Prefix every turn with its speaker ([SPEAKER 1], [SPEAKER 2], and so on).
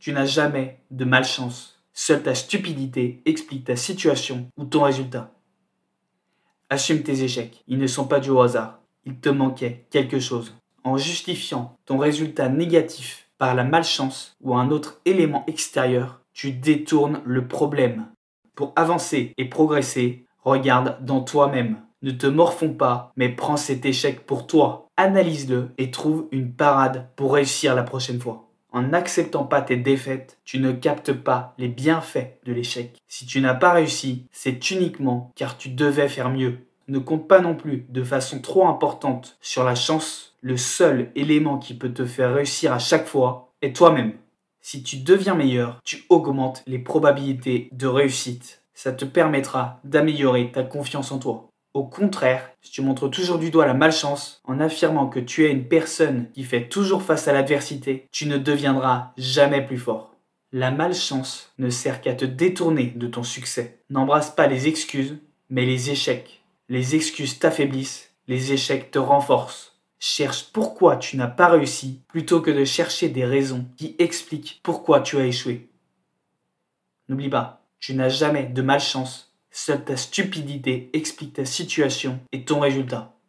[SPEAKER 1] Tu n'as jamais de malchance. Seule ta stupidité explique ta situation ou ton résultat. Assume tes échecs. Ils ne sont pas dus au hasard. Il te manquait quelque chose. En justifiant ton résultat négatif par la malchance ou un autre élément extérieur, tu détournes le problème. Pour avancer et progresser, regarde dans toi-même. Ne te morfonds pas, mais prends cet échec pour toi. Analyse-le et trouve une parade pour réussir la prochaine fois. En n'acceptant pas tes défaites, tu ne captes pas les bienfaits de l'échec. Si tu n'as pas réussi, c'est uniquement car tu devais faire mieux. Ne compte pas non plus de façon trop importante sur la chance. Le seul élément qui peut te faire réussir à chaque fois est toi-même. Si tu deviens meilleur, tu augmentes les probabilités de réussite. Ça te permettra d'améliorer ta confiance en toi. Au contraire, si tu montres toujours du doigt la malchance en affirmant que tu es une personne qui fait toujours face à l'adversité, tu ne deviendras jamais plus fort. La malchance ne sert qu'à te détourner de ton succès. N'embrasse pas les excuses, mais les échecs. Les excuses t'affaiblissent, les échecs te renforcent. Cherche pourquoi tu n'as pas réussi plutôt que de chercher des raisons qui expliquent pourquoi tu as échoué. N'oublie pas, tu n'as jamais de malchance Seule ta stupidité explique ta situation et ton résultat.